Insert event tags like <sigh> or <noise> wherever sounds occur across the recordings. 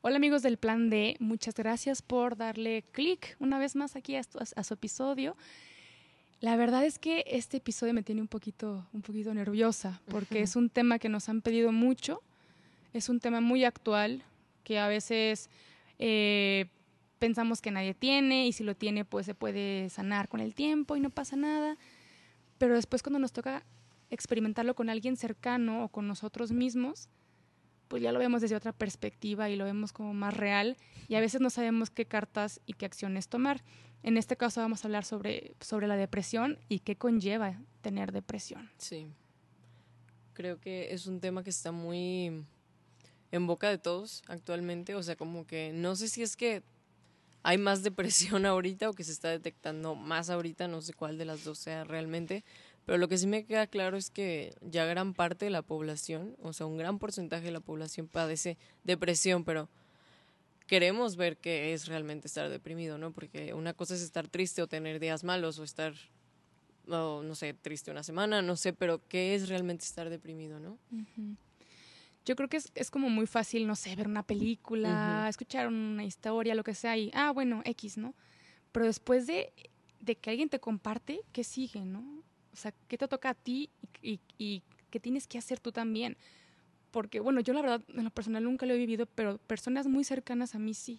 Hola amigos del Plan D, muchas gracias por darle clic una vez más aquí a, su episodio. La verdad es que este episodio me tiene un poquito, un poquito nerviosa porque es un tema que nos han pedido mucho, es un tema muy actual que a veces eh, pensamos que nadie tiene y si lo tiene pues se puede sanar con el tiempo y no pasa nada, pero después cuando nos toca experimentarlo con alguien cercano o con nosotros mismos, pues ya lo vemos desde otra perspectiva y lo vemos como más real y a veces no sabemos qué cartas y qué acciones tomar. En este caso vamos a hablar sobre, sobre la depresión y qué conlleva tener depresión. Sí. Creo que es un tema que está muy en boca de todos actualmente. O sea, como que no sé si es que hay más <laughs> depresión ahorita o que se está detectando más ahorita, no sé cuál de las dos sea realmente, pero lo que sí me queda claro es que ya gran parte de la población, o sea, un gran porcentaje de la población padece depresión, pero queremos ver qué es realmente estar deprimido, ¿no? Porque una cosa es estar triste o tener días malos o estar, no sé, triste una semana, no sé, pero qué es realmente estar deprimido, ¿no? Yo creo que es, es, como muy fácil, no sé, ver una película, escuchar una historia, lo que sea, y, ah, bueno, X, ¿no? Pero después de, de que alguien te comparte, ¿qué sigue, no? O sea, ¿qué te toca a ti y, qué tienes que hacer tú también? Porque, bueno, yo la verdad, en lo personal nunca lo he vivido, pero personas muy cercanas a mí sí.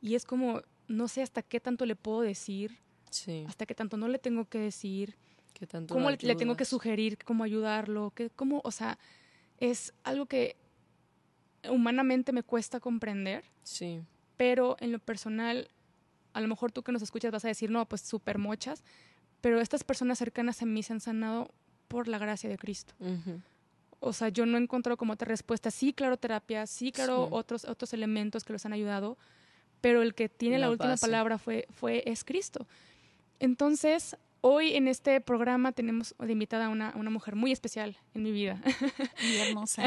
Y es como, no sé hasta qué tanto le puedo decir, sí. hasta qué tanto no le tengo que decir, ¿Qué tanto cómo le, tengo que sugerir, cómo ayudarlo, qué, cómo, o sea, es algo que humanamente me cuesta comprender. Sí. Pero en lo personal, a lo mejor tú que nos escuchas vas a decir, no, pues súper mochas, pero estas personas cercanas a mí se han sanado por la gracia de Cristo. O sea, yo no he encontrado como otra respuesta. Sí, claro, terapia, sí, claro, Otros, otros elementos que los han ayudado, pero el que tiene la, última palabra fue, fue, es Cristo. Entonces, hoy en este programa tenemos de invitada a una, una mujer muy especial en mi vida. Muy hermosa.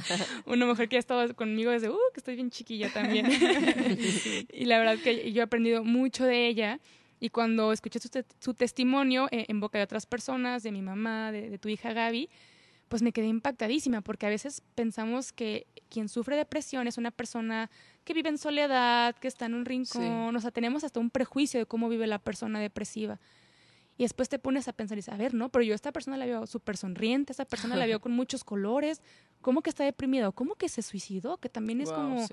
<laughs> una mujer que ha estado conmigo desde, uh, que estoy bien chiquilla también. <laughs> y la verdad que yo he aprendido mucho de ella y cuando escuché su, testimonio eh, en boca de otras personas, de mi mamá, de, tu hija Gaby, pues me quedé impactadísima, porque a veces pensamos que quien sufre depresión es una persona que vive en soledad, que está en un rincón, o sea, tenemos hasta un prejuicio de cómo vive la persona depresiva. Y después te pones a pensar y dices, a ver, no, pero yo a esta persona la veo súper sonriente, esta persona la veo <laughs> con muchos colores, ¿cómo que está deprimida? ¿Cómo que se suicidó? Que también es como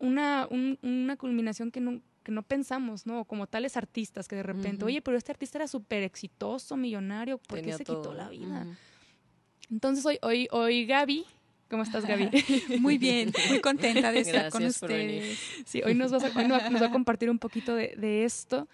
una, una culminación que no, que no pensamos, ¿no? Como tales artistas que de repente, oye, pero este artista era súper exitoso, millonario, ¿por qué se quitó la vida? Entonces hoy, hoy, hoy Gaby, ¿cómo estás Gaby? <laughs> muy bien, muy contenta de estar con ustedes. Sí, hoy nos, vas a, nos va a compartir un poquito de, de esto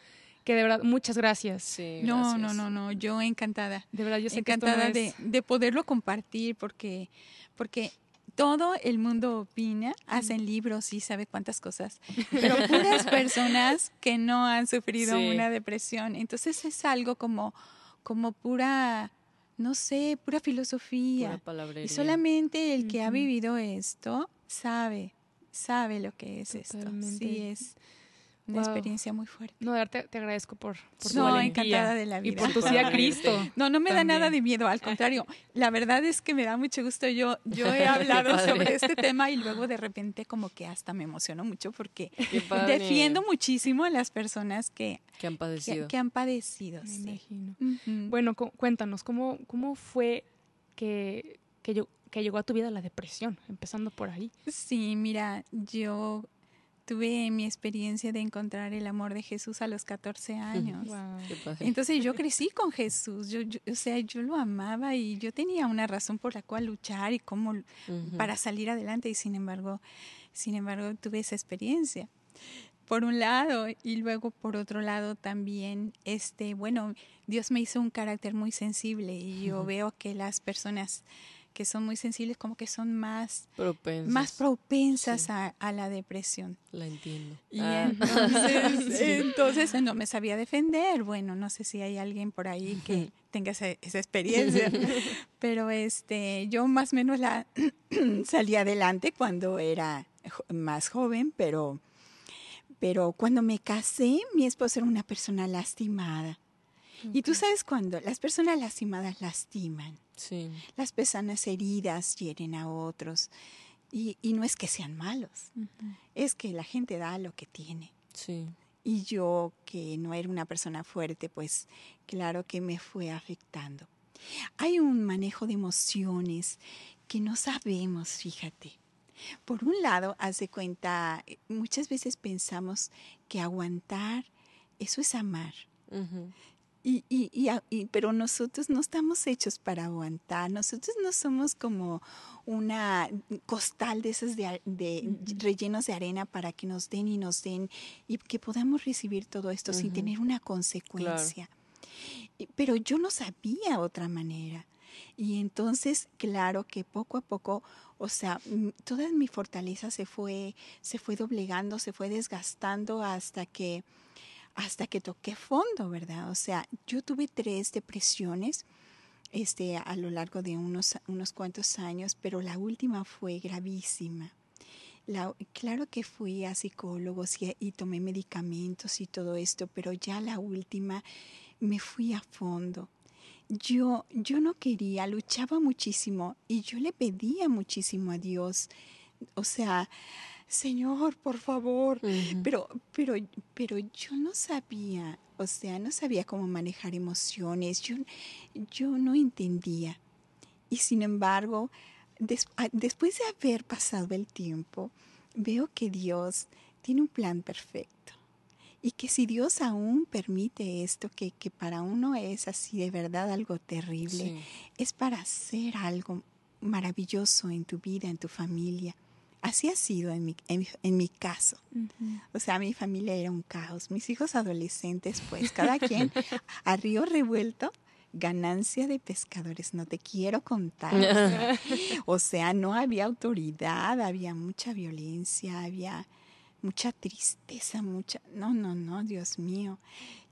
que de verdad, muchas gracias. Sí, no, no, no, no, yo encantada. De verdad, yo sé encantada de, de poderlo compartir porque, porque todo el mundo opina, hacen libros y sabe cuántas cosas, <laughs> pero puras personas que no han sufrido una depresión. Entonces es algo como, como pura, no sé, pura filosofía. y solamente el que ha vivido esto sabe, sabe lo que es esto. Sí, es una experiencia muy fuerte. No, te, te agradezco por, por no, encantada de la vida. Y por tu sí a Cristo. <laughs> No, no me da nada de miedo, al contrario. La verdad es que me da mucho gusto. Yo, yo he <laughs> hablado sobre este tema y luego de repente como que hasta me emociono mucho porque defiendo muchísimo a las personas que, que han padecido. Que, han padecido, me imagino. Bueno, cuéntanos, ¿cómo, cómo fue que, que, yo, que llegó a tu vida la depresión? Empezando por ahí. Sí, mira, yo tuve mi experiencia de encontrar el amor de Jesús a los 14 años. Entonces yo crecí con Jesús, yo, o sea, yo lo amaba y yo tenía una razón por la cual luchar y cómo para salir adelante y sin embargo, sin embargo tuve esa experiencia. Por un lado y luego por otro lado también este, bueno, Dios me hizo un carácter muy sensible y yo veo que las personas que son muy sensibles, como que son más propensas, más propensas a, la depresión. La entiendo. Y ah. entonces, <laughs> entonces, no me sabía defender. Bueno, no sé si hay alguien por ahí que tenga esa, experiencia, <laughs> pero este, yo más o menos la <clears throat> salí adelante cuando era más joven, pero, pero cuando me casé, mi esposo era una persona lastimada. Y tú sabes cuando las personas lastimadas lastiman. Sí. Las personas heridas hieren a otros. Y, y, no es que sean malos, es que la gente da lo que tiene. Sí. Y yo, que no era una persona fuerte, pues claro que me fue afectando. Hay un manejo de emociones que no sabemos, fíjate. Por un lado, hace cuenta, eh, muchas veces pensamos que aguantar, eso es amar. Y, y, y, pero nosotros no estamos hechos para aguantar, nosotros no somos como una costal de esos de, rellenos de arena para que nos den y nos den y que podamos recibir todo esto sin tener una consecuencia. Pero yo no sabía otra manera. Y entonces, claro que poco a poco, o sea, toda mi fortaleza se fue, se fue doblegando, se fue desgastando hasta que hasta que toqué fondo, ¿verdad? O sea, yo tuve tres depresiones este, a lo largo de unos, unos cuantos años, pero la última fue gravísima. claro que fui a psicólogos y, y, tomé medicamentos y todo esto, pero ya la última me fui a fondo. Yo, yo no quería, luchaba muchísimo y yo le pedía muchísimo a Dios. O sea, Señor, por favor. pero, pero, pero yo no sabía, o sea, no sabía cómo manejar emociones, yo, yo no entendía. Y sin embargo, ah, después de haber pasado el tiempo, veo que Dios tiene un plan perfecto. Y que si Dios aún permite esto, que, que para uno es así de verdad algo terrible, es para hacer algo maravilloso en tu vida, en tu familia. Así ha sido en mi, en, mi caso. O sea, mi familia era un caos. Mis hijos adolescentes, pues cada quien a río revuelto, ganancia de pescadores, no te quiero contar. <laughs> o sea, no había autoridad, había mucha violencia, había mucha tristeza, mucha... No, no, no, Dios mío.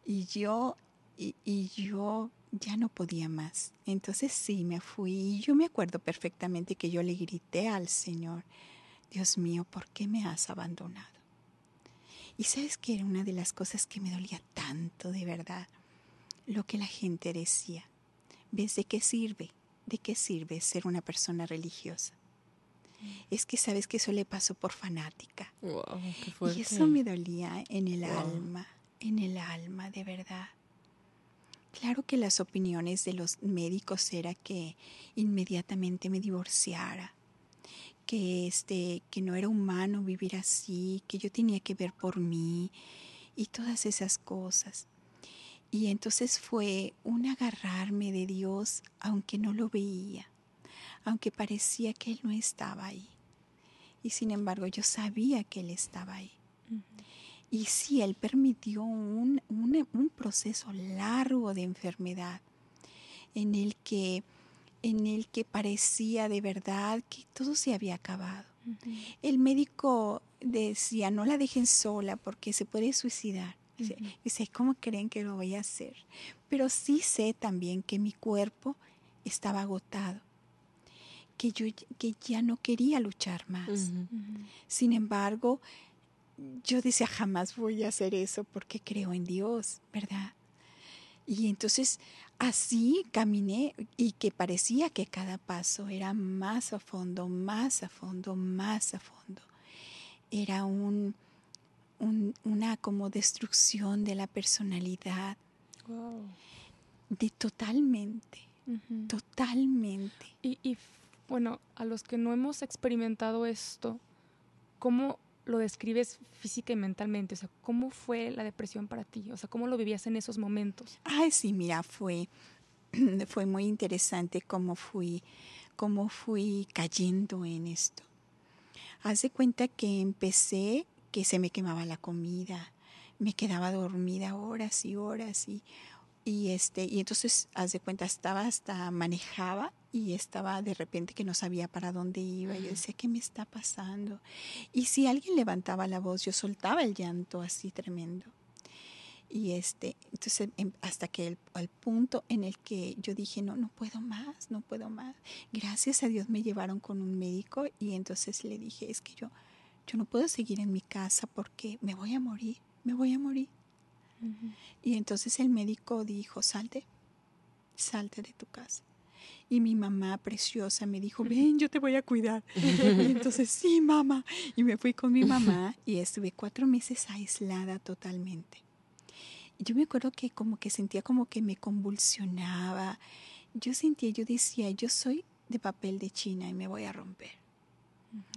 Y yo, y, y yo ya no podía más. Entonces sí, me fui. Y yo me acuerdo perfectamente que yo le grité al Señor Dios mío, ¿por qué me has abandonado? Y sabes que era una de las cosas que me dolía tanto de verdad, lo que la gente decía. ¿Ves de qué sirve? ¿De qué sirve ser una persona religiosa? Es que sabes que eso le pasó por fanática. y eso me dolía en el alma, en el alma, de verdad. Claro que las opiniones de los médicos era que inmediatamente me divorciara, que este que no era humano vivir así, que yo tenía que ver por mí y todas esas cosas. Y entonces fue un agarrarme de Dios aunque no lo veía, aunque parecía que Él no estaba ahí. Y sin embargo yo sabía que Él estaba ahí. Y sí, Él permitió un, un proceso largo de enfermedad en el que en el que parecía de verdad que todo se había acabado. El médico decía, no la dejen sola porque se puede suicidar. Dice, ¿cómo creen que lo voy a hacer? Pero sí sé también que mi cuerpo estaba agotado, que yo que ya no quería luchar más. Sin embargo, yo decía, jamás voy a hacer eso porque creo en Dios, ¿verdad? Y entonces así caminé y que parecía que cada paso era más a fondo, más a fondo, más a fondo. Era un, una como destrucción de la personalidad. De totalmente, totalmente. Y, y bueno, a los que no hemos experimentado esto, ¿cómo lo describes física y mentalmente? O sea, ¿cómo fue la depresión para ti? O sea, ¿cómo lo vivías en esos momentos? Ay, sí, mira, fue, <clears throat> fue muy interesante cómo fui, cómo fui cayendo en esto. Haz de cuenta que empecé que se me quemaba la comida, me quedaba dormida horas y horas y Y este, y entonces, haz de cuenta, estaba hasta manejaba y estaba de repente que no sabía para dónde iba. Yo decía, ¿qué me está pasando? Y si alguien levantaba la voz, yo soltaba el llanto así tremendo. Y este, entonces em, hasta que el, al punto en el que yo dije, no, no puedo más, no puedo más. Gracias a Dios me llevaron con un médico y entonces le dije, es que yo, yo no puedo seguir en mi casa porque me voy a morir, me voy a morir. Y entonces el médico dijo, salte, salte de tu casa. Y mi mamá preciosa me dijo, ven, yo te voy a cuidar. <laughs> y entonces, sí, mamá. Y me fui con mi mamá y estuve cuatro meses aislada totalmente yo me acuerdo que como que sentía como que me convulsionaba. Yo sentía, yo decía, yo soy de papel de China y me voy a romper.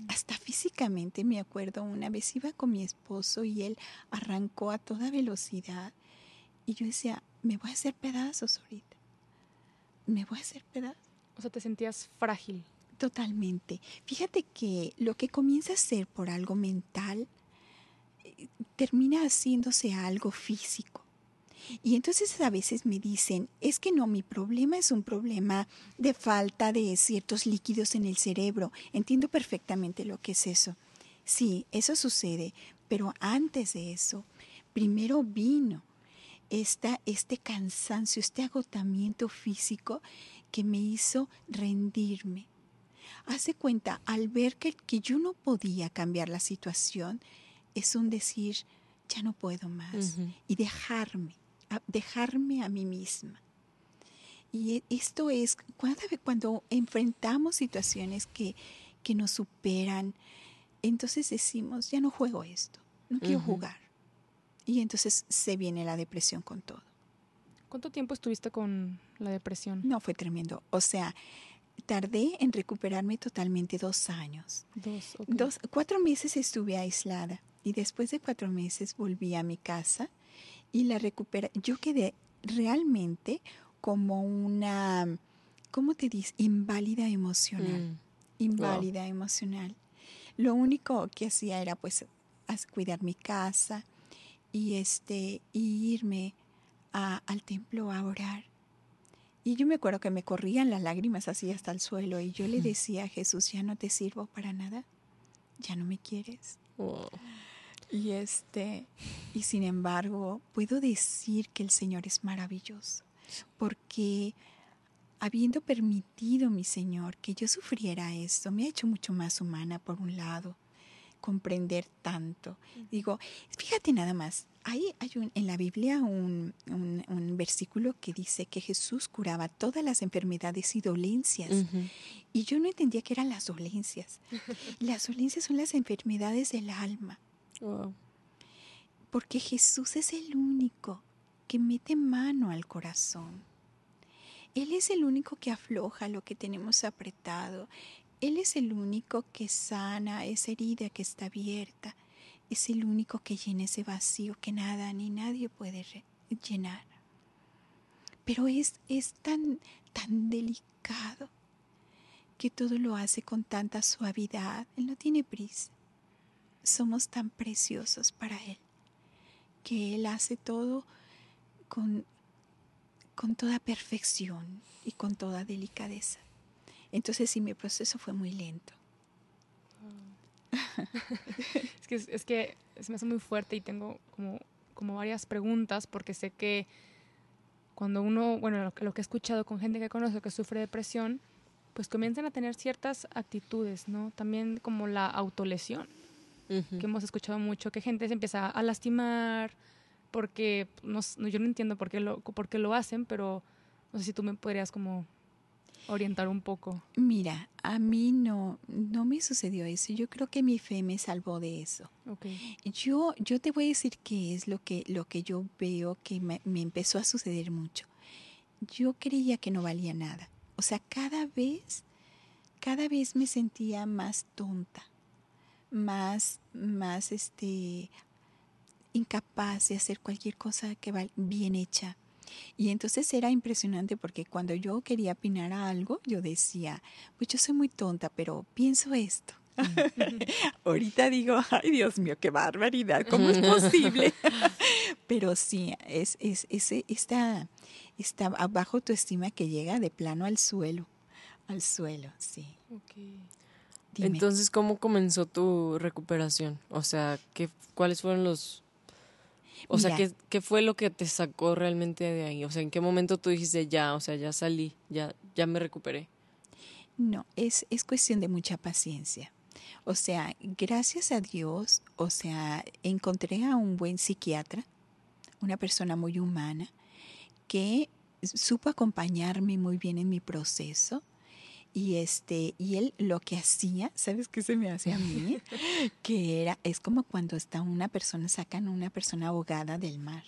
Hasta físicamente me acuerdo, una vez iba con mi esposo y él arrancó a toda velocidad y yo decía, me voy a hacer pedazos ahorita. Me voy a hacer pedazos. O sea, te sentías frágil. Totalmente. Fíjate que lo que comienza a ser por algo mental eh, termina haciéndose algo físico. Y entonces a veces me dicen, es que no, mi problema es un problema de falta de ciertos líquidos en el cerebro. Entiendo perfectamente lo que es eso. Sí, eso sucede, pero antes de eso, primero vino esta, este cansancio, este agotamiento físico que me hizo rendirme. Hace cuenta, al ver que, que yo no podía cambiar la situación, es un decir, ya no puedo más, y dejarme dejarme a mí misma. Y e, esto es cuando, cuando enfrentamos situaciones que, que nos superan, entonces decimos, ya no juego esto, no quiero jugar. Y entonces se viene la depresión con todo. ¿Cuánto tiempo estuviste con la depresión? No, fue tremendo. O sea, tardé en recuperarme totalmente dos años. Dos, dos cuatro meses estuve aislada y después de cuatro meses volví a mi casa y la recupera. Yo quedé realmente como una, ¿cómo te dices? Inválida emocional. Mm. Inválida emocional. Lo único que hacía era pues cuidar mi casa y este y irme al templo a orar. Y yo me acuerdo que me corrían las lágrimas así hasta el suelo y yo le decía a Jesús, ya no te sirvo para nada, ya no me quieres. Y este, y sin embargo, puedo decir que el Señor es maravilloso, porque habiendo permitido mi Señor que yo sufriera esto, me ha hecho mucho más humana por un lado, comprender tanto. Digo, fíjate nada más, hay, hay un, en la Biblia un, un, versículo que dice que Jesús curaba todas las enfermedades y dolencias. Y yo no entendía que eran las dolencias. <laughs> Las dolencias son las enfermedades del alma. Porque Jesús es el único que mete mano al corazón. Él es el único que afloja lo que tenemos apretado. Él es el único que sana esa herida que está abierta. Es el único que llena ese vacío que nada ni nadie puede llenar. Pero es, es tan, tan delicado que todo lo hace con tanta suavidad. Él no tiene prisa somos tan preciosos para Él, que Él hace todo con, con toda perfección y con toda delicadeza. Entonces sí, mi proceso fue muy lento. <laughs> es, que, es que se me hace muy fuerte y tengo como, como varias preguntas porque sé que cuando uno, bueno, lo, lo que he escuchado con gente que conozco que sufre depresión, pues comienzan a tener ciertas actitudes, ¿no? También como la autolesión que hemos escuchado mucho, que gente se empieza a lastimar, porque no, yo no entiendo por qué, lo, por qué lo hacen, pero no sé si tú me podrías como orientar un poco. Mira, a mí no, no me sucedió eso. Yo creo que mi fe me salvó de eso. Okay. Yo, yo te voy a decir qué es lo que, lo que yo veo que me, me empezó a suceder mucho. Yo creía que no valía nada. O sea, cada vez, cada vez me sentía más tonta más, más este, incapaz de hacer cualquier cosa que va bien hecha. Y entonces era impresionante porque cuando yo quería opinar a algo, yo decía, pues yo soy muy tonta, pero pienso esto. <laughs> Ahorita digo, ay Dios mío, qué barbaridad, ¿cómo es posible? <laughs> Pero sí, es, es, ese, esta, esta bajo tu estima que llega de plano al suelo, al suelo, sí. Entonces, ¿cómo comenzó tu recuperación? O sea, ¿qué, ¿cuáles fueron los... O sea, ¿qué, ¿qué fue lo que te sacó realmente de ahí? O sea, ¿en qué momento tú dijiste, ya, o sea, ya salí, ya, ya me recuperé? No, es, es cuestión de mucha paciencia. O sea, gracias a Dios, o sea, encontré a un buen psiquiatra, una persona muy humana, que supo acompañarme muy bien en mi proceso y este, y él lo que hacía, ¿sabes qué se me hacía a mí? <laughs> que era, es como cuando está una persona, sacan una persona ahogada del mar.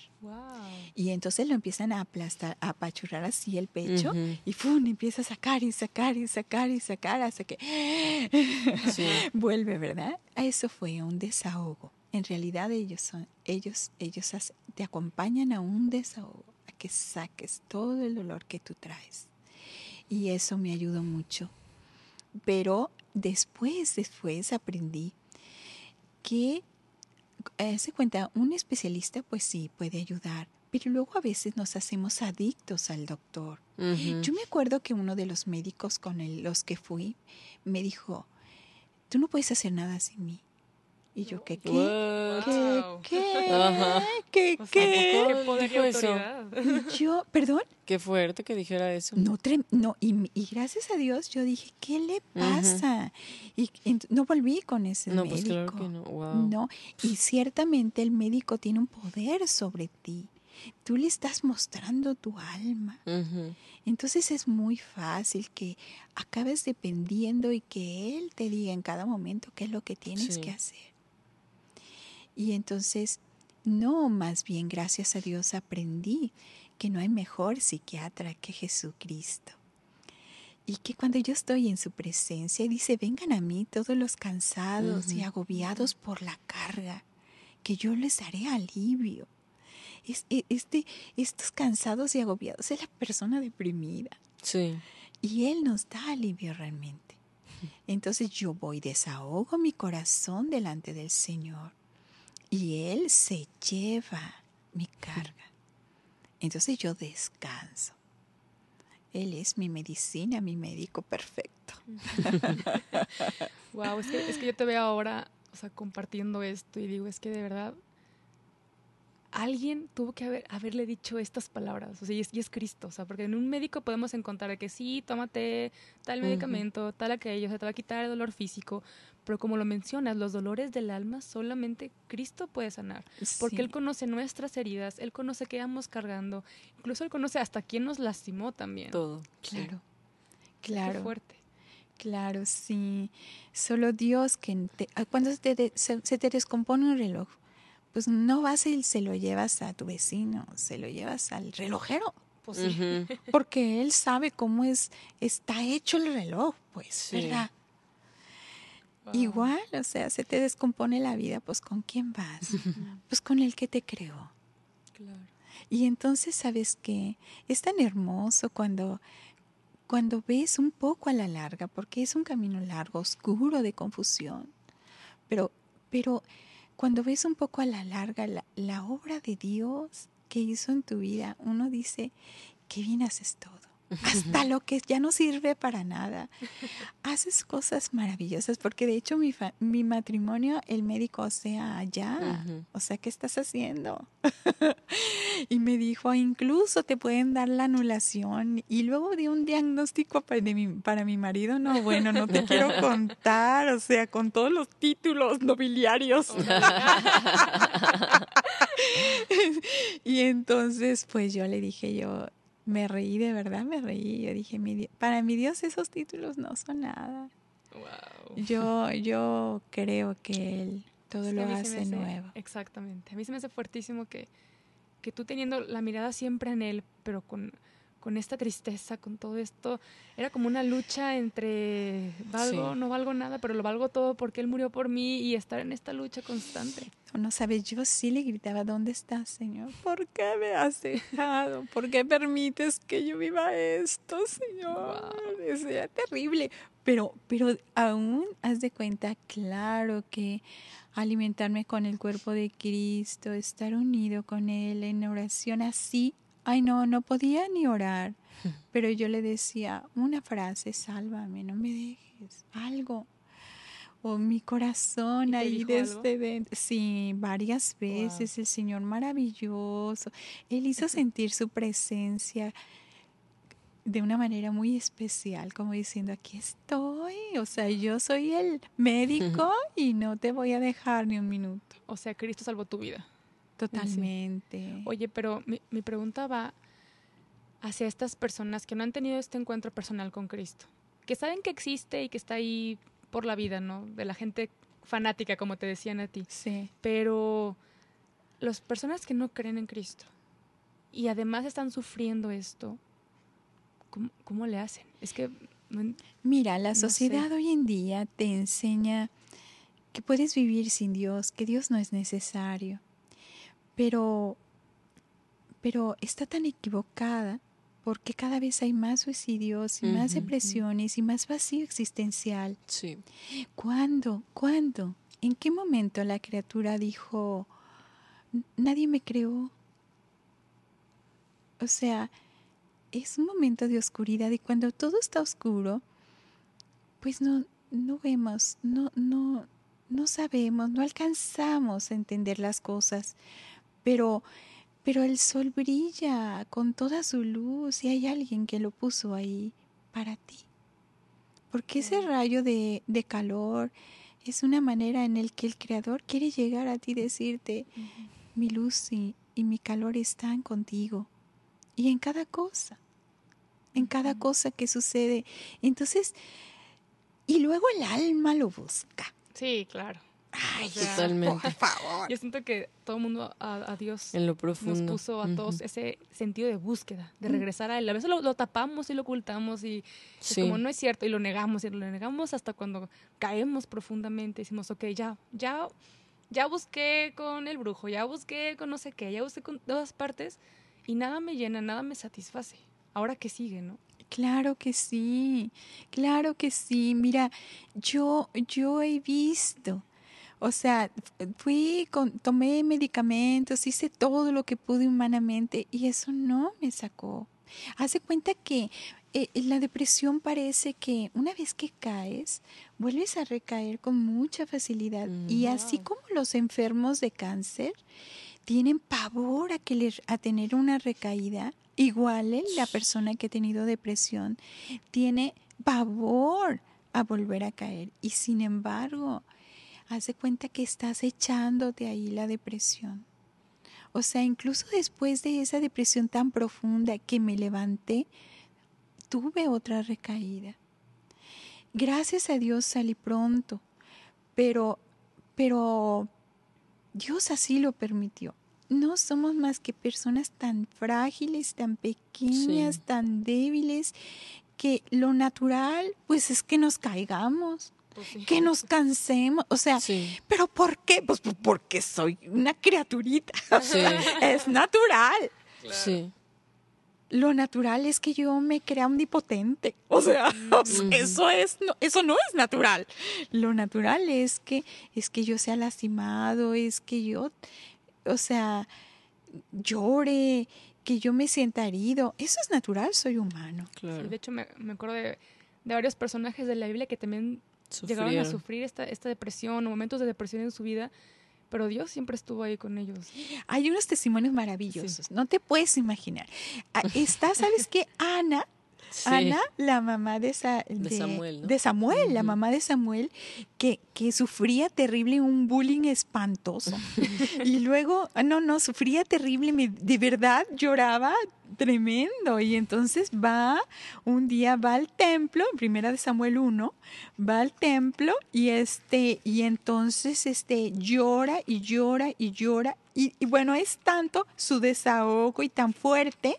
Y entonces lo empiezan a aplastar, a apachurrar así el pecho, y ¡fum! empieza a sacar y sacar y sacar y sacar hasta que <laughs> vuelve, ¿verdad? Eso fue un desahogo. En realidad ellos son, ellos, ellos te acompañan a un desahogo, a que saques todo el dolor que tú traes y eso me ayudó mucho. Pero después, después aprendí que, eh, se cuenta, un especialista pues sí puede ayudar, pero luego a veces nos hacemos adictos al doctor. Yo me acuerdo que uno de los médicos con los que fui me dijo, tú no puedes hacer nada sin mí. Y yo, ¿qué qué? ¿Qué qué? ¿Qué qué? ¿Qué poder eso? Yo, ¿perdón? Qué fuerte que dijera eso. No, no y, gracias a Dios yo dije, ¿qué le pasa? Y, no volví con ese no, médico. Pues claro que no. Wow. no, y ciertamente el médico tiene un poder sobre ti. Tú le estás mostrando tu alma. Entonces es muy fácil que acabes dependiendo y que Él te diga en cada momento qué es lo que tienes que hacer. Y entonces, no, más bien gracias a Dios aprendí que no hay mejor psiquiatra que Jesucristo. Y que cuando yo estoy en su presencia, dice, vengan a mí todos los cansados y agobiados por la carga, que yo les daré alivio. E, este, estos cansados y agobiados es la persona deprimida. Sí. Y Él nos da alivio realmente. Entonces yo voy, desahogo mi corazón delante del Señor y Él se lleva mi carga. Entonces yo descanso. Él es mi medicina, mi médico perfecto. <laughs> wow, es que, es que yo te veo ahora, o sea, compartiendo esto y digo, es que de verdad alguien tuvo que haber, haberle dicho estas palabras, o sea, y es, y es, Cristo, o sea, porque en un médico podemos encontrar que sí, tómate tal medicamento, tal aquello, o sea, te va a quitar el dolor físico, pero como lo mencionas, los dolores del alma solamente Cristo puede sanar, porque Él conoce nuestras heridas, Él conoce qué vamos cargando, incluso Él conoce hasta quién nos lastimó también. Todo. Claro, claro. Qué fuerte. Claro, sí. Solo Dios que ah, cuando se te, se, te descompone un reloj, pues no vas y se lo llevas a tu vecino, se lo llevas al relojero. Pues Porque él sabe cómo es, está hecho el reloj, pues, ¿verdad? Igual, o sea, se te descompone la vida, pues ¿con quién vas? <laughs> pues con el que te creó. Claro. Y entonces, ¿sabes qué? Es tan hermoso cuando, cuando ves un poco a la larga, porque es un camino largo, oscuro, de confusión. Pero, pero cuando ves un poco a la larga la, la obra de Dios que hizo en tu vida, uno dice, qué bien haces todo hasta lo que ya no sirve para nada. Haces cosas maravillosas, porque de hecho mi, mi matrimonio, el médico, o sea, allá, o sea, ¿qué estás haciendo? <laughs> y me dijo, incluso te pueden dar la anulación. Y luego di un diagnóstico para, mi, para mi marido, no, bueno, no te quiero <laughs> contar, o sea, con todos los títulos nobiliarios. <laughs> y entonces, pues yo le dije, yo, me reí, de verdad me reí. Yo dije, mi, para mi Dios esos títulos no son nada. Yo, yo creo que Él todo lo hace, nuevo. Exactamente. A mí se me hace fuertísimo que, que tú teniendo la mirada siempre en Él, pero con, con esta tristeza, con todo esto. Era como una lucha entre valgo, no valgo nada, pero lo valgo todo porque Él murió por mí y estar en esta lucha constante. No, sabes, yo sí le gritaba, ¿dónde estás, Señor? ¿Por qué me has dejado? ¿Por qué permites que yo viva esto, Señor? Es terrible. Pero, pero aún haz de cuenta, claro que alimentarme con el cuerpo de Cristo, estar unido con Él en oración así ay no, no podía ni orar, pero yo le decía una frase, sálvame, no me dejes, algo. O mi corazón ahí desde dentro. Sí, varias veces el Señor maravilloso. Él hizo sentir su presencia de una manera muy especial, como diciendo, aquí estoy, o sea, yo soy el <laughs> médico y no te voy a dejar ni un minuto. O sea, Cristo salvó tu vida. Totalmente. Oye, pero mi, mi pregunta va hacia estas personas que no han tenido este encuentro personal con Cristo, que saben que existe y que está ahí por la vida, ¿no? De la gente fanática, como te decían a ti. Sí. Pero las personas que no creen en Cristo y además están sufriendo esto, ¿cómo, le hacen? Es que... Mira, la sociedad hoy en día te enseña que puedes vivir sin Dios, que Dios no es necesario pero, pero está tan equivocada porque cada vez hay más suicidios y más depresiones y más vacío existencial. Sí. ¿Cuándo? ¿Cuándo? ¿En qué momento la criatura dijo, nadie me creó? O sea, es un momento de oscuridad y cuando todo está oscuro, pues no, no vemos, no, no, no sabemos, no alcanzamos a entender las cosas pero, pero el sol brilla con toda su luz y hay alguien que lo puso ahí para ti. Porque ese rayo de, de calor es una manera en el que el Creador quiere llegar a ti y decirte, mi luz y, y, mi calor están contigo. Y en cada cosa, en cada cosa que sucede. Entonces, y luego el alma lo busca. Sí, claro. Ay, totalmente. Por favor. Yo siento que todo el mundo a, Dios en lo profundo. nos puso a todos ese sentido de búsqueda, de regresar a Él. A veces lo, tapamos y lo ocultamos y es como no es cierto y lo negamos y lo negamos hasta cuando caemos profundamente. Decimos, ok, ya, ya, ya busqué con el brujo, ya busqué con no sé qué, ya busqué con todas partes y nada me llena, nada me satisface. Ahora que sigue, ¿no? Claro que sí, claro que sí. Mira, yo, yo he visto o sea, fui, con, tomé medicamentos, hice todo lo que pude humanamente y eso no me sacó. Hace cuenta que eh, la depresión parece que una vez que caes, vuelves a recaer con mucha facilidad. y así como los enfermos de cáncer tienen pavor a, que a tener una recaída, igual ¿eh? la persona que ha tenido depresión tiene pavor a volver a caer. Y sin embargo, haz de cuenta que estás echándote ahí la depresión. O sea, incluso después de esa depresión tan profunda que me levanté, tuve otra recaída. Gracias a Dios salí pronto, pero, pero Dios así lo permitió. No somos más que personas tan frágiles, tan pequeñas, tan débiles, que lo natural pues es que nos caigamos. Pues que nos cansemos, o sea, pero ¿por qué? Pues porque soy una criaturita, <laughs> es natural. Sí. Lo natural es que yo me crea omnipotente, o sea, <laughs> eso es no, eso no es natural. Lo natural es que es que yo sea lastimado, es que yo o sea, llore, que yo me sienta herido, eso es natural, soy humano. de hecho, me, acuerdo de, de, varios personajes de la Biblia que también llegaron a sufrir esta, esta depresión o momentos de depresión en su vida, pero Dios siempre estuvo ahí con ellos. Hay unos testimonios maravillosos, no te puedes imaginar. Ah, está, ¿sabes qué? <laughs> Ana, Ana, la mamá de, Samuel, de Samuel la mamá de Samuel, que, que sufría terrible un bullying espantoso. <laughs> y luego, ah, no, no, sufría terrible, de verdad lloraba tremendo. Y entonces va, un día va al templo, en primera de Samuel 1, va al templo y este, y entonces este llora y llora y llora. Y, y bueno, es tanto su desahogo y tan fuerte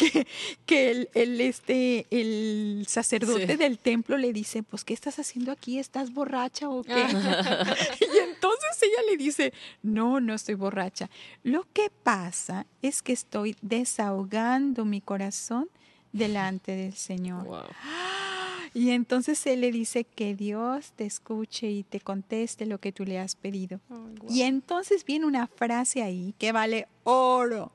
que, que el, el, este, el sacerdote del templo le dice, pues, ¿qué estás haciendo aquí? ¿Estás borracha o qué? <laughs> y entonces ella le dice, no, no estoy borracha. Lo que pasa es que estoy desahogando mi corazón delante del Señor. Y entonces él le dice que Dios te escuche y te conteste lo que tú le has pedido. Y entonces viene una frase ahí que vale oro.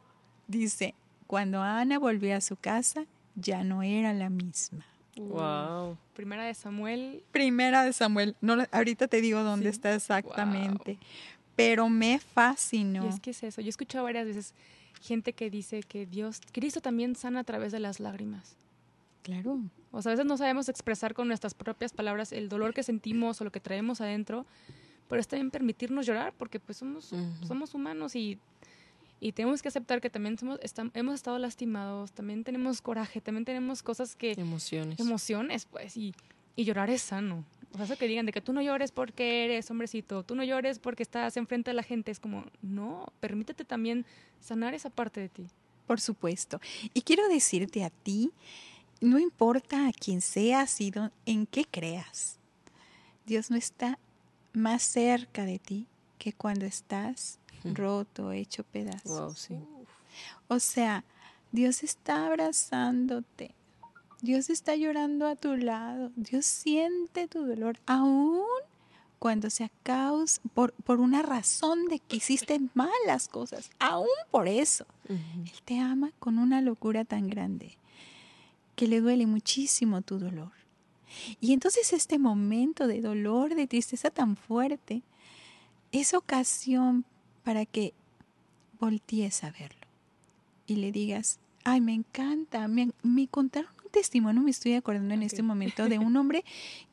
Dice, cuando Ana volvió a su casa, ya no era la misma. Wow. Primera de Samuel. Primera de Samuel. No, ahorita te digo dónde está exactamente. Pero me fascinó. Y es que es eso. Yo he escuchado varias veces gente que dice que Dios, Cristo también sana a través de las lágrimas. Claro. O sea, a veces no sabemos expresar con nuestras propias palabras el dolor que sentimos o lo que traemos adentro, pero está bien permitirnos llorar porque pues somos, somos humanos y y tenemos que aceptar que también somos, hemos estado lastimados, también tenemos coraje, también tenemos cosas que... Emociones. Emociones, pues, y, y llorar es sano. O sea, eso que digan de que tú no llores porque eres hombrecito, tú no llores porque estás enfrente de la gente, es como, no, permítete también sanar esa parte de ti. Por supuesto. Y quiero decirte a ti, no importa a quién seas y en qué creas, Dios no está más cerca de ti que cuando estás roto, hecho pedazos. O sea, Dios está abrazándote. Dios está llorando a tu lado. Dios siente tu dolor, aún cuando sea caos por, por una razón de que hiciste malas cosas. Aún por eso. Él te ama con una locura tan grande que le duele muchísimo tu dolor. Y entonces este momento de dolor, de tristeza tan fuerte, es ocasión para que voltees a verlo y le digas, ay, me encanta, me, contaron un testimonio, me estoy acordando en este momento, de <laughs> un hombre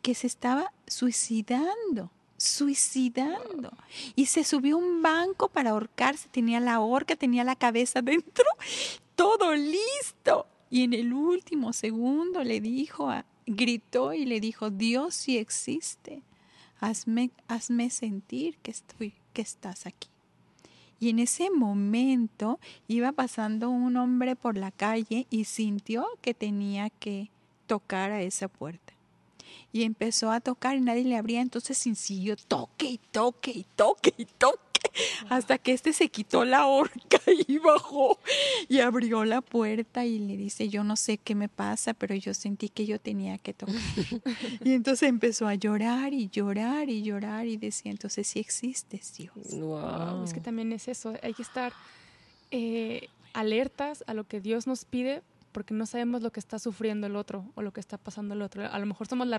que se estaba suicidando suicidando y se subió a un banco para ahorcarse, tenía la horca, tenía la cabeza dentro, todo listo. Y en el último segundo le dijo, gritó y le dijo, Dios sí existe, hazme, hazme sentir que estoy, que estás aquí. Y en ese momento iba pasando un hombre por la calle y sintió que tenía que tocar a esa puerta. Y empezó a tocar y nadie le abría, entonces siguió toque y toque y toque y toque <laughs> hasta que este se quitó la horca <laughs> y bajó y abrió la puerta y le dice, yo no sé qué me pasa, pero yo sentí que yo tenía que tocar. <laughs> y entonces empezó a llorar y llorar y llorar y decía, entonces sí existes Dios. Wow. Es que también es eso, hay que estar eh, alertas a lo que Dios nos pide porque no sabemos lo que está sufriendo el otro o lo que está pasando el otro. A lo mejor somos la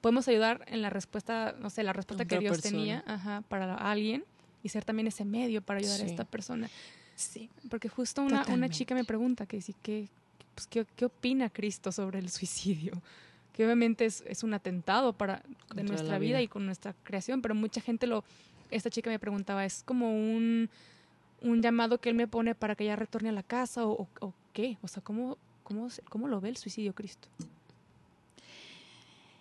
podemos ayudar en la respuesta, no sé, la respuesta que Dios tenía para alguien y ser también ese medio para ayudar a esta persona. Sí. Porque justo una, una chica me pregunta que, sí, que, pues, ¿qué, ¿qué, opina Cristo sobre el suicidio? Que obviamente es, es un atentado para de nuestra vida. y con nuestra creación, pero mucha gente lo, esta chica me preguntaba, ¿es como un, un llamado que él me pone para que ella retorne a la casa o, o, qué? O sea, ¿cómo, cómo, ¿cómo lo ve el suicidio Cristo?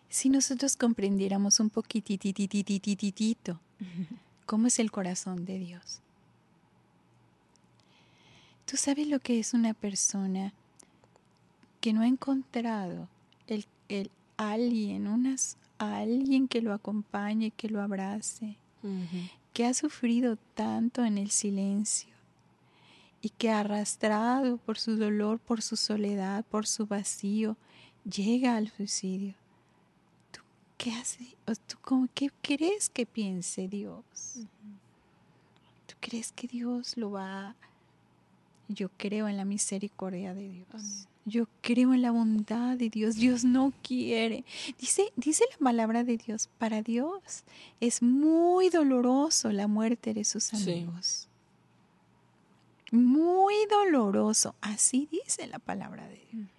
Si nosotros comprendiéramos un poquititititititito <laughs> cómo es el corazón de Dios. Tú sabes lo que es una persona que no ha encontrado el, el alguien, unas, alguien que lo acompañe, que lo abrace, que ha sufrido tanto en el silencio y que arrastrado por su dolor, por su soledad, por su vacío, llega al suicidio. ¿Qué hace? ¿Tú cómo, qué crees que piense Dios? ¿Tú crees que Dios lo va? Yo creo en la misericordia de Dios. Yo creo en la bondad de Dios. Dios no quiere. Dice, dice la palabra de Dios, para Dios es muy doloroso la muerte de sus amigos. Muy doloroso. Así dice la palabra de Dios.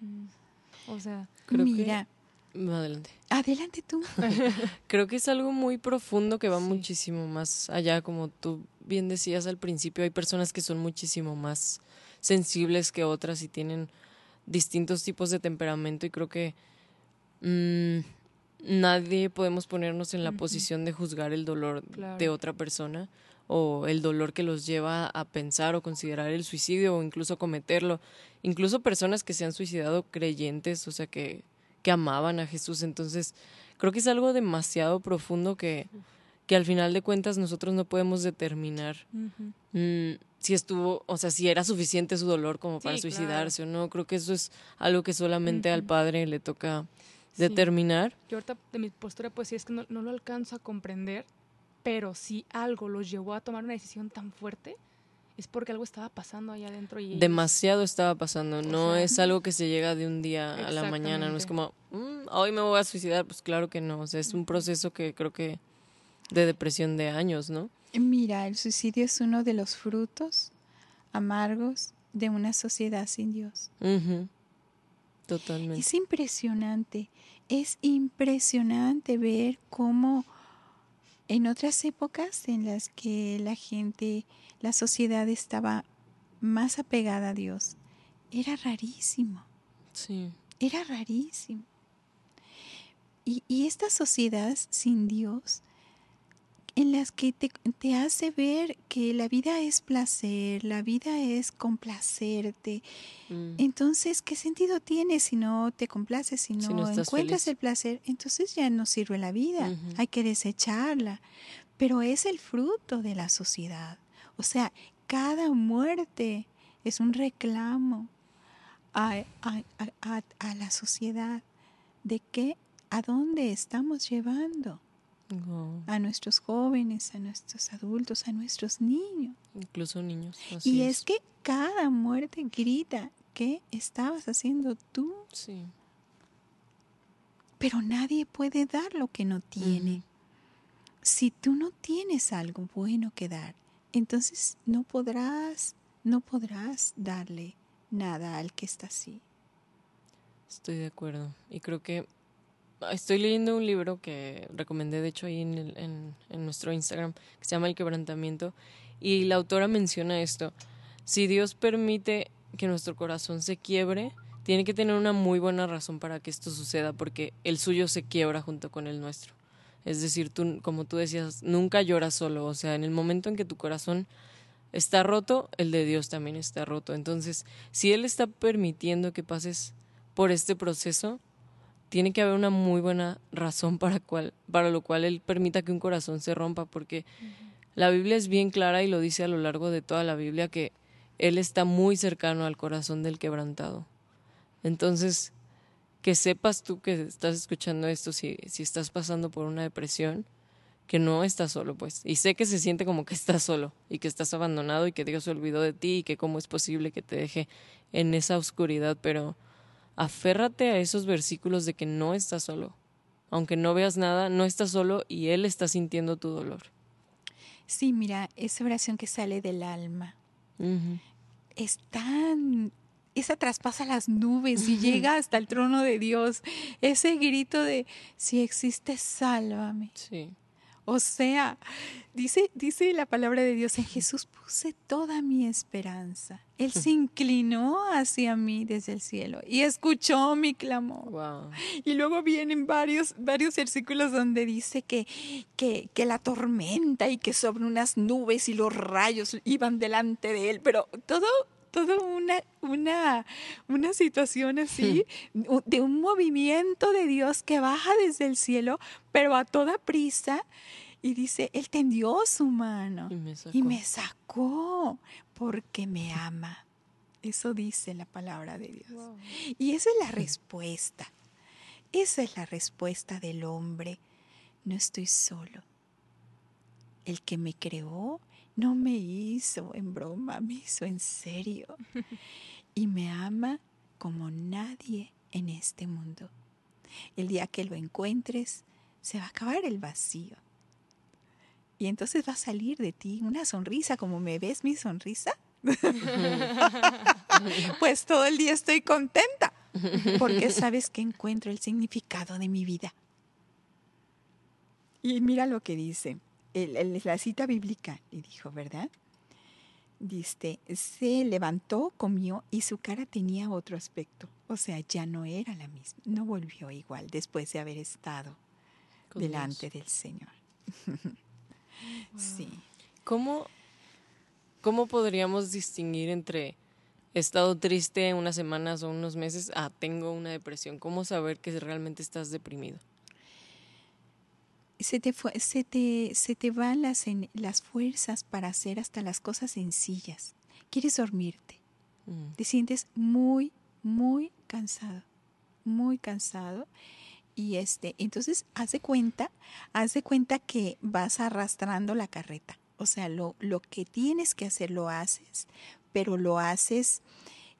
O sea, mira, Adelante. Adelante tú. <laughs> Creo que es algo muy profundo que va muchísimo más allá, como tú bien decías al principio, hay personas que son muchísimo más sensibles que otras y tienen distintos tipos de temperamento y creo que mm, nadie podemos ponernos en la posición de juzgar el dolor de otra persona o el dolor que los lleva a pensar o considerar el suicidio o incluso cometerlo. Incluso personas que se han suicidado creyentes, o sea, que, que amaban a Jesús. Entonces, creo que es algo demasiado profundo que, que al final de cuentas nosotros no podemos determinar mm, si estuvo, o sea, si era suficiente su dolor como para suicidarse o no. Creo que eso es algo que solamente al padre le toca determinar. Yo ahorita de mi postura pues sí es que no, no, lo alcanzo a comprender, pero si algo los llevó a tomar una decisión tan fuerte, es porque algo estaba pasando allá adentro. Y Demasiado estaba pasando, no es algo que se llega de un día a la mañana, no es como, mm, hoy me voy a suicidar, pues claro que no, o sea, es un proceso que creo que de depresión de años, ¿no? Mira, el suicidio es uno de los frutos amargos de una sociedad sin Dios. Totalmente. Es impresionante, es impresionante ver cómo en otras épocas en las que la gente, la sociedad estaba más apegada a Dios, era rarísimo. Sí. Era rarísimo. Y, y esta sociedad sin Dios en las que te, te, hace ver que la vida es placer, la vida es complacerte. Mm. Entonces, ¿qué sentido tiene si no te complaces, si no, encuentras el placer? Entonces ya no sirve la vida, hay que desecharla. Pero es el fruto de la sociedad. O sea, cada muerte es un reclamo a, a, a la sociedad de que a dónde estamos llevando a nuestros jóvenes, a nuestros adultos, a nuestros niños. Incluso niños. y es. que cada muerte grita, ¿qué estabas haciendo tú? Sí. Pero nadie puede dar lo que no tiene. Si tú no tienes algo bueno que dar, entonces no podrás, no podrás darle nada al que está así. Estoy de acuerdo. Y creo que estoy leyendo un libro que recomendé, de hecho, ahí en, en, nuestro Instagram, que se llama El quebrantamiento, y la autora menciona esto. Si Dios permite que nuestro corazón se quiebre, tiene que tener una muy buena razón para que esto suceda, porque el suyo se quiebra junto con el nuestro. Es decir, tú, como tú decías, nunca lloras solo. O sea, en el momento en que tu corazón está roto, el de Dios también está roto. Entonces, si Él está permitiendo que pases por este proceso, tiene que haber una muy buena razón para, cual, para lo cual Él permita que un corazón se rompa, porque la Biblia es bien clara y lo dice a lo largo de toda la Biblia que Él está muy cercano al corazón del quebrantado. Entonces, que sepas tú que estás escuchando esto, si, si estás pasando por una depresión, que no estás solo, pues. Y sé que se siente como que estás solo y que estás abandonado y que Dios se olvidó de ti y que cómo es posible que te deje en esa oscuridad, pero aférrate a esos versículos de que no estás solo. Aunque no veas nada, no estás solo y Él está sintiendo tu dolor. Sí, mira, esa oración que sale del alma es tan... Esa traspasa las nubes y llega hasta el trono de Dios. Ese grito de, si existe, sálvame. Sí. O sea, dice, dice la palabra de Dios, en Jesús puse toda mi esperanza. Él se inclinó hacia mí desde el cielo y escuchó mi clamor. Y luego vienen varios, varios versículos donde dice que, que, que, la tormenta y que sobre unas nubes y los rayos iban delante de él, pero todo toda una, una, una situación así, de un movimiento de Dios que baja desde el cielo, pero a toda prisa. Y dice, Él tendió su mano y me sacó, porque me ama. Eso dice la palabra de Dios. Y esa es la respuesta. Esa es la respuesta del hombre. No estoy solo. El que me creó no me hizo en broma, me hizo en serio. <laughs> Y me ama como nadie en este mundo. El día que lo encuentres, se va a acabar el vacío. Y entonces va a salir de ti una sonrisa, como me ves mi sonrisa. <laughs> pues todo el día estoy contenta, porque <laughs> sabes que encuentro el significado de mi vida. Y mira lo que dice la cita bíblica, le dijo, ¿verdad? Dice, se levantó, comió y su cara tenía otro aspecto. O sea, ya no era la misma, no volvió igual después de haber estado delante del Señor. <laughs> Sí. ¿Cómo, ¿Cómo podríamos distinguir entre he estado triste unas semanas o unos meses a tengo una depresión? ¿Cómo saber que realmente estás deprimido? Se te, se te, se te van las, las fuerzas para hacer hasta las cosas sencillas. Quieres dormirte. Mm. Te sientes muy, muy cansado, muy cansado. Y este, entonces haz de cuenta, haz de cuenta que vas arrastrando la carreta. O sea, lo, lo que tienes que hacer lo haces, pero lo haces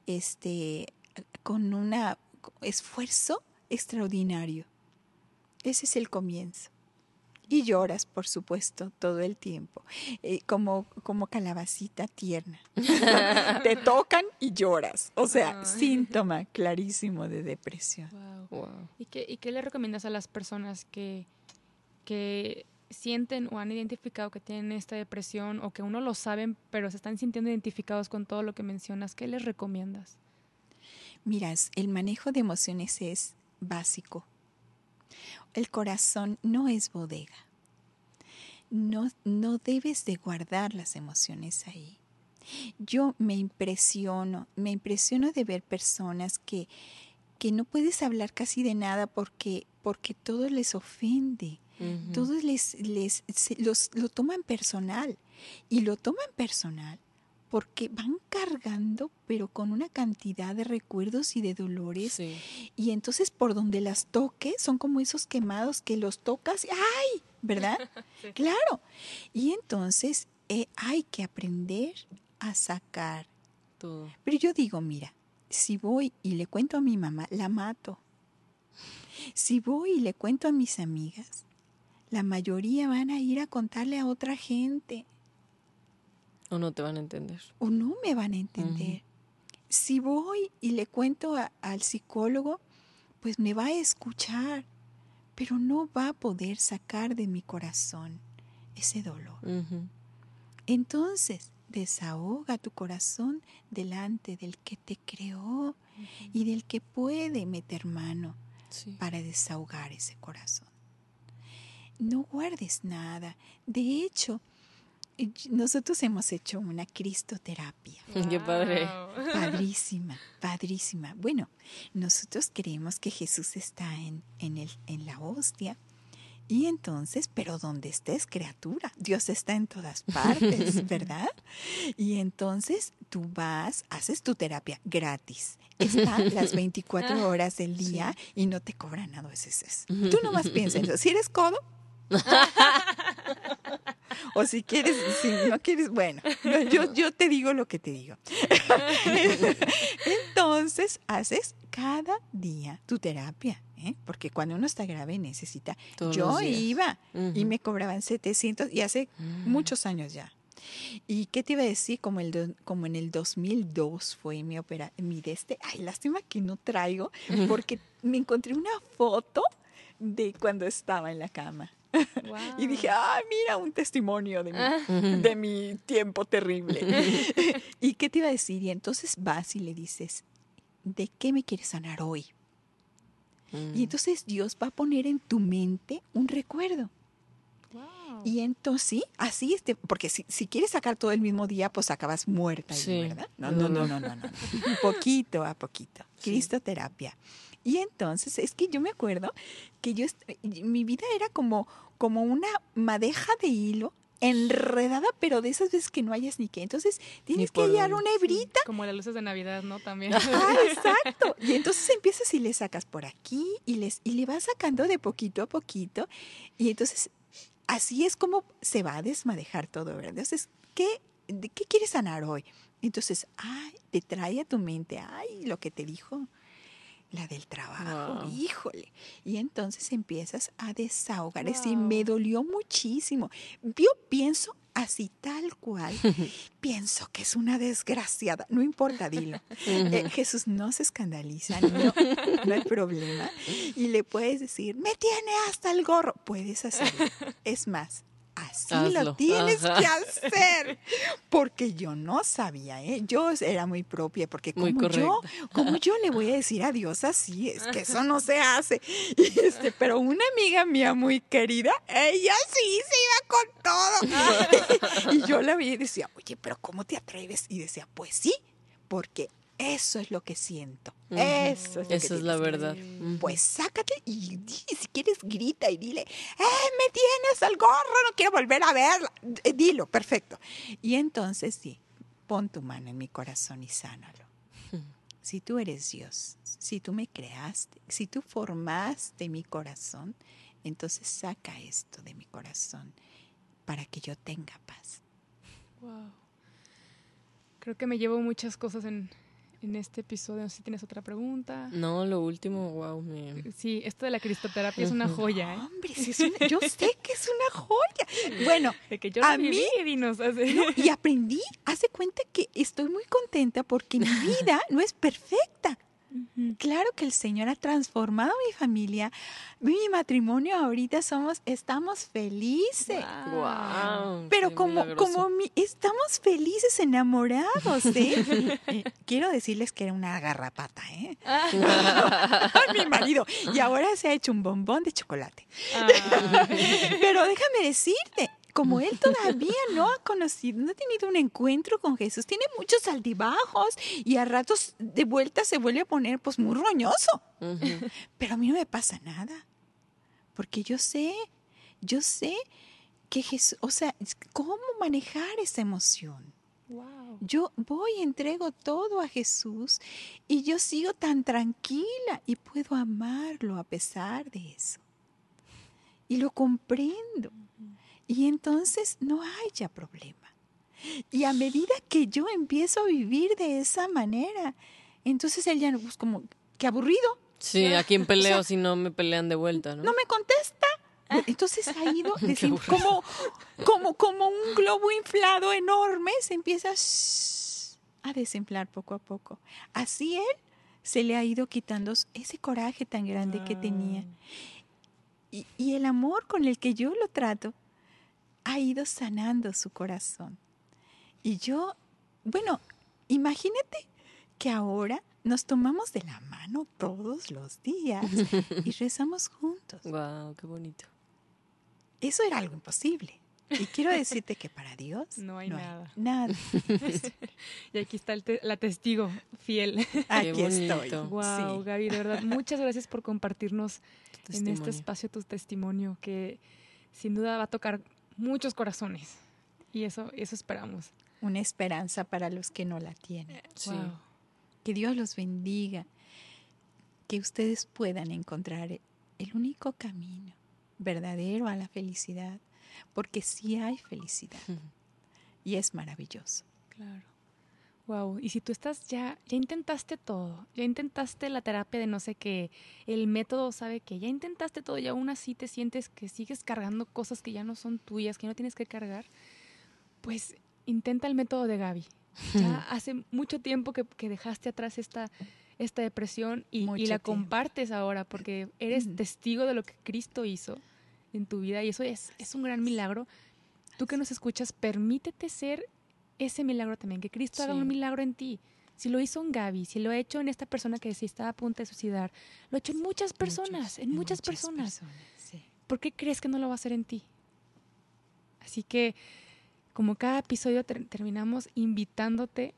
este, con un esfuerzo extraordinario. Ese es el comienzo y lloras, por supuesto, todo el tiempo, eh, como, como calabacita tierna. <laughs> Te tocan y lloras. O sea, síntoma clarísimo de depresión. ¿Y, qué, ¿Y qué le recomiendas a las personas que, que sienten o han identificado que tienen esta depresión o que uno lo saben, pero se están sintiendo identificados con todo lo que mencionas? ¿Qué les recomiendas? Miras, el manejo de emociones es básico el corazón no es bodega. No, no debes de guardar las emociones ahí. Yo me impresiono, me impresiono de ver personas que, que no puedes hablar casi de nada porque, porque todo les ofende. Todos les, les los, lo toman personal. Y lo toman personal porque van cargando, pero con una cantidad de recuerdos y de dolores. Y entonces por donde las toque, son como esos quemados que los tocas ¡ay! ¿Verdad? <laughs> Claro. Y entonces eh, hay que aprender a sacar todo. Pero yo digo, mira, si voy y le cuento a mi mamá, la mato. Si voy y le cuento a mis amigas, la mayoría van a ir a contarle a otra gente. O no te van a entender. O no me van a entender. Si voy y le cuento al psicólogo, pues me va a escuchar, pero no va a poder sacar de mi corazón ese dolor. Entonces, desahoga tu corazón delante del que te creó y del que puede meter mano para desahogar ese corazón. No guardes nada. De hecho, nosotros hemos hecho una cristoterapia. <laughs> Qué padre. Padrísima, padrísima. Bueno, nosotros creemos que Jesús está en, en, el, en la hostia. Y entonces, pero donde estés, criatura, Dios está en todas partes, <laughs> ¿verdad? Y entonces tú vas, haces tu terapia gratis. <laughs> Está las 24 horas del día y no te cobran nada veces. Tú nomás piensas, si eres codo, o si quieres, si no quieres, bueno, yo, yo <laughs> te digo lo que te digo. <laughs> Entonces, haces cada día tu terapia, ¿eh? porque cuando uno está grave necesita. yo iba y me cobraban 700 y hace mm. muchos años ya. ¿Y qué te iba a decir? Como, el como en el 2002 fue mi opera, mi de este. Ay, lástima que no traigo, porque me encontré una foto de cuando estaba en la cama. <laughs> y dije, ah, mira, un testimonio de mi, ah. de mi tiempo terrible. <laughs> <laughs> ¿Y qué te iba a decir? Y entonces vas y le dices, ¿de qué me quieres sanar hoy? Y mm. entonces Dios va a poner en tu mente un recuerdo. Y entonces, sí, así, este, porque si, si, quieres sacar todo el mismo día, pues acabas muerta, ¿verdad? No, no, no, no, no, no. <laughs> poquito a poquito. Cristoterapia. Y entonces, es que yo me acuerdo que yo, mi vida era como, como una madeja de hilo enredada, pero de esas veces que no hayas ni qué. Entonces tienes que hallar una hebrita. Como las luces de Navidad, ¿no? También. Ah, <laughs> exacto. Y entonces empiezas y le sacas por aquí y, les, y le vas sacando de poquito a poquito. Y entonces así es como se va a desmadejar todo, ¿verdad? Entonces, ¿qué, de ¿qué quieres sanar hoy? Entonces, ay, te trae a tu mente, ay, lo que te dijo la del trabajo, híjole. Y entonces empiezas a desahogar. Es decir, me dolió muchísimo. Yo pienso así tal cual, pienso que es una desgraciada. No importa, dilo. Eh, Jesús no se escandaliza, no, no hay problema. Y le puedes decir, me tiene hasta el gorro. Puedes hacerlo. Es más, así lo tienes que hacer. Porque yo no sabía, ¿eh? Yo era muy propia, porque como yo, como yo le voy a <laughs> decir a Dios así, es que eso no se hace. <laughs> Este, pero una amiga mía muy querida, ella sí se iba con todo. <laughs> y yo la vi y decía, oye, pero ¿cómo te atreves? Y decía, pues sí, porque eso es lo que siento. Eso es, Esa es la verdad. Pues sácate y, si quieres grita y dile, ¡eh, me tienes el gorro! No quiero volver a verla. Eh, dilo, perfecto. Y entonces sí, pon tu mano en mi corazón y sánalo. <laughs> Si tú eres Dios, si tú me creaste, si tú formaste mi corazón, entonces saca esto de mi corazón para que yo tenga paz. Wow. Creo que me llevo muchas cosas en, en este episodio. No sé si tienes otra pregunta. No, lo último, wow. Me... Sí, esto de la cristoterapia es una joya. ¿eh? Hombre, yo sé que es una joya. Bueno, que yo a mí y aprendí, hace cuenta que estoy muy contenta porque mi <laughs> vida no es perfecta. Claro que el Señor ha transformado mi familia, mi matrimonio. Ahorita somos, estamos felices. Pero como, como estamos felices, enamorados, ¿eh? <laughs> ¿eh? Quiero decirles que era una garrapata, ¿eh? <laughs> Mi marido. Y ahora se ha hecho un bombón de chocolate. Ah. <laughs> Pero déjame decirte, como él todavía no ha conocido, no ha tenido un encuentro con Jesús, tiene muchos altibajos y a ratos de vuelta se vuelve a poner pues muy roñoso. Pero a mí no me pasa nada, porque yo sé, yo sé que Jesús, o sea, cómo manejar esa emoción. Yo voy, entrego todo a Jesús y yo sigo tan tranquila y puedo amarlo a pesar de eso. Y lo comprendo. Y entonces no hay ya problema. Y a medida que yo empiezo a vivir de esa manera, entonces él ya no, pues como, qué aburrido. Sí, ¿a quién peleo si no me pelean de vuelta? No, no me contesta. Entonces ha ido <laughs> como, como, como un globo inflado enorme, se empieza a desinflar poco a poco. Así él se le ha ido quitando ese coraje tan grande que tenía. Y, y el amor con el que yo lo trato ha ido sanando su corazón. Y yo, bueno, imagínate que ahora nos tomamos de la mano todos los días y <laughs> rezamos juntos. Wow, qué bonito. Eso era algo imposible. Y quiero decirte que para Dios <laughs> no hay nada. nada. <laughs> y aquí está la testigo fiel. Aquí estoy. Wow, Gaby, de verdad, muchas gracias por compartirnos en este espacio tu testimonio que sin duda va a tocar muchos corazones. Y eso, eso esperamos. Una esperanza para los que no la tienen. Sí. Que Dios los bendiga. Que ustedes puedan encontrar el único camino verdadero a la felicidad. Porque sí hay felicidad. Y es maravilloso. Claro. Wow, y si tú estás ya, ya intentaste todo, ya intentaste la terapia de no sé qué, el método sabe que ya intentaste todo y aún así te sientes que sigues cargando cosas que ya no son tuyas, que no tienes que cargar, pues intenta el método de Gaby. <laughs> Ya hace mucho tiempo que, dejaste atrás esta, esta depresión y, la compartes ahora porque eres testigo de lo que Cristo hizo en tu vida y eso es, es un gran milagro. Tú que nos escuchas, permítete ser ese milagro también, que Cristo haga un milagro en ti. Si lo hizo en Gaby, si lo ha hecho en esta persona que se estaba a punto de suicidar, lo ha hecho en muchas personas, en, muchas, personas. ¿Por qué crees que no lo va a hacer en ti? Así que, como cada episodio terminamos invitándote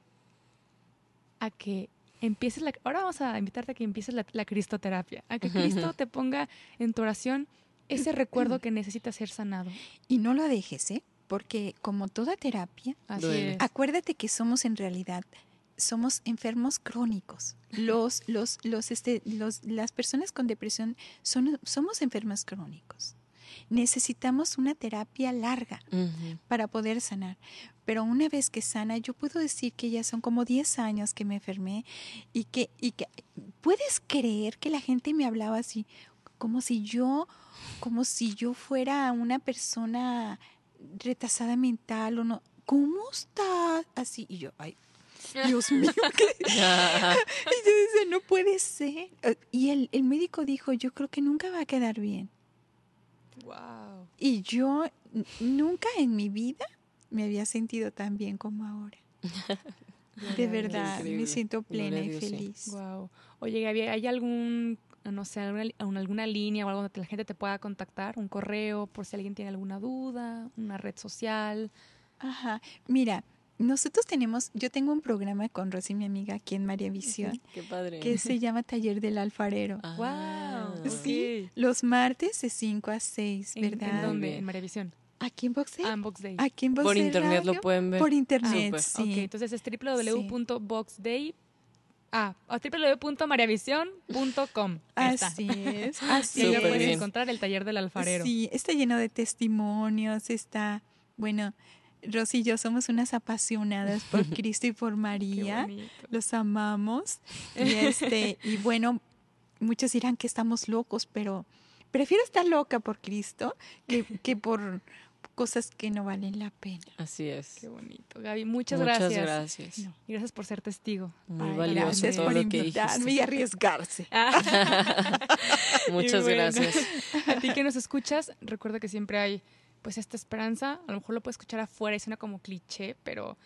a que empieces la... Ahora vamos a invitarte a que empieces la, la cristoterapia, a que Cristo <laughs> te ponga en tu oración ese recuerdo que necesita ser sanado. Y no lo dejes, ¿eh? Porque como toda terapia, acuérdate que somos en realidad somos enfermos crónicos. Los, los, los, este, los, las personas con depresión son, somos enfermos crónicos. Necesitamos una terapia larga para poder sanar. Pero una vez que sana, yo puedo decir que ya son como 10 años que me enfermé y que, y que puedes creer que la gente me hablaba así, como si yo, como si yo fuera una persona retrasada mental o no. ¿Cómo está? Así. Y yo, ay, Dios mío. <laughs> <laughs> y yo dice, no puede ser. Y el, el médico dijo, yo creo que nunca va a quedar bien. Wow. Y yo nunca en mi vida me había sentido tan bien como ahora. <laughs> de verdad, me siento plena y feliz. Wow. Oye, Gaby, ¿hay algún, no sé, alguna, alguna línea o algo donde la gente te pueda contactar? ¿Un correo por si alguien tiene alguna duda? ¿Una red social? Ajá. Mira, nosotros tenemos, yo tengo un programa con Rosy, mi amiga, aquí en María Visión. <laughs> Qué padre. Que se llama Taller del Alfarero. Ah, wow. Sí, los martes de 5 a 6, ¿verdad? ¿En dónde? En María Visión. Aquí en Box Ah, en Box Day. Aquí en Box Por internet lo pueden ver. Por internet, ah, sí. Ok, entonces es www.boxday. Ah, www.mariavision.com. Así es. <laughs> Así y ahí puedes encontrar el taller del alfarero. Sí, está lleno de testimonios, está, bueno, Rosy y yo somos unas apasionadas por <laughs> Cristo y por María. Los amamos. Y <laughs> este, y bueno, muchos dirán que estamos locos, pero prefiero estar loca por Cristo que, que por cosas que no valen la pena. Así es. Qué bonito. Gaby, muchas, muchas gracias. gracias. Y gracias por ser testigo. Muy valioso gracias todo por lo invitarme y arriesgarse. <laughs> muchas gracias. <laughs> A ti que nos escuchas, recuerda que siempre hay pues esta esperanza. A lo mejor lo puedes escuchar afuera y suena como cliché, pero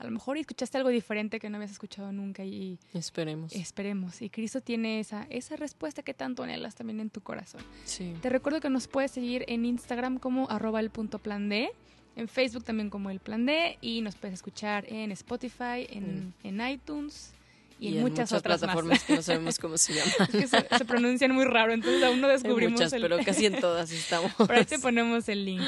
a lo mejor escuchaste algo diferente que no habías escuchado nunca y esperemos. Esperemos. Y Cristo tiene esa, esa respuesta que tanto anhelas también en tu corazón. Sí. Te recuerdo que nos puedes seguir en Instagram como arroba el punto plan D, en Facebook también como el plan D y nos puedes escuchar en Spotify, en, en iTunes y, en, muchas, otras plataformas que no sabemos cómo se <laughs> llaman. que se, pronuncian muy raro, entonces aún no descubrimos. muchas, pero <laughs> casi en todas estamos. Por ahí te ponemos el link.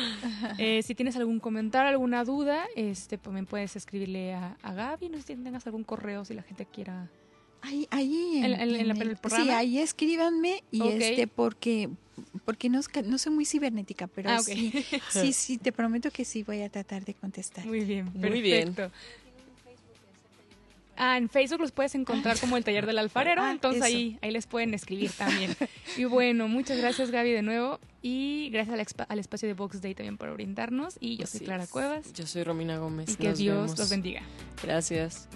Eh, si tienes algún comentario, alguna duda, este, también puedes escribirle a, a Gaby, no sé si tengas algún correo si la gente quiera. Ahí, ahí en, en, la, el programa. Sí, ahí escríbanme y este porque porque no, no soy muy cibernética, pero ah, sí, sí, sí, te prometo que sí voy a tratar de contestar. Muy bien, muy bien. Ah, en Facebook los puedes encontrar como el taller del alfarero, ah, entonces ahí, ahí les pueden escribir también. y bueno, muchas gracias Gaby de nuevo y gracias al, espacio de Box Day también por orientarnos. Y yo soy Clara Cuevas. Yo soy Romina Gómez. Y que Dios los bendiga. Gracias.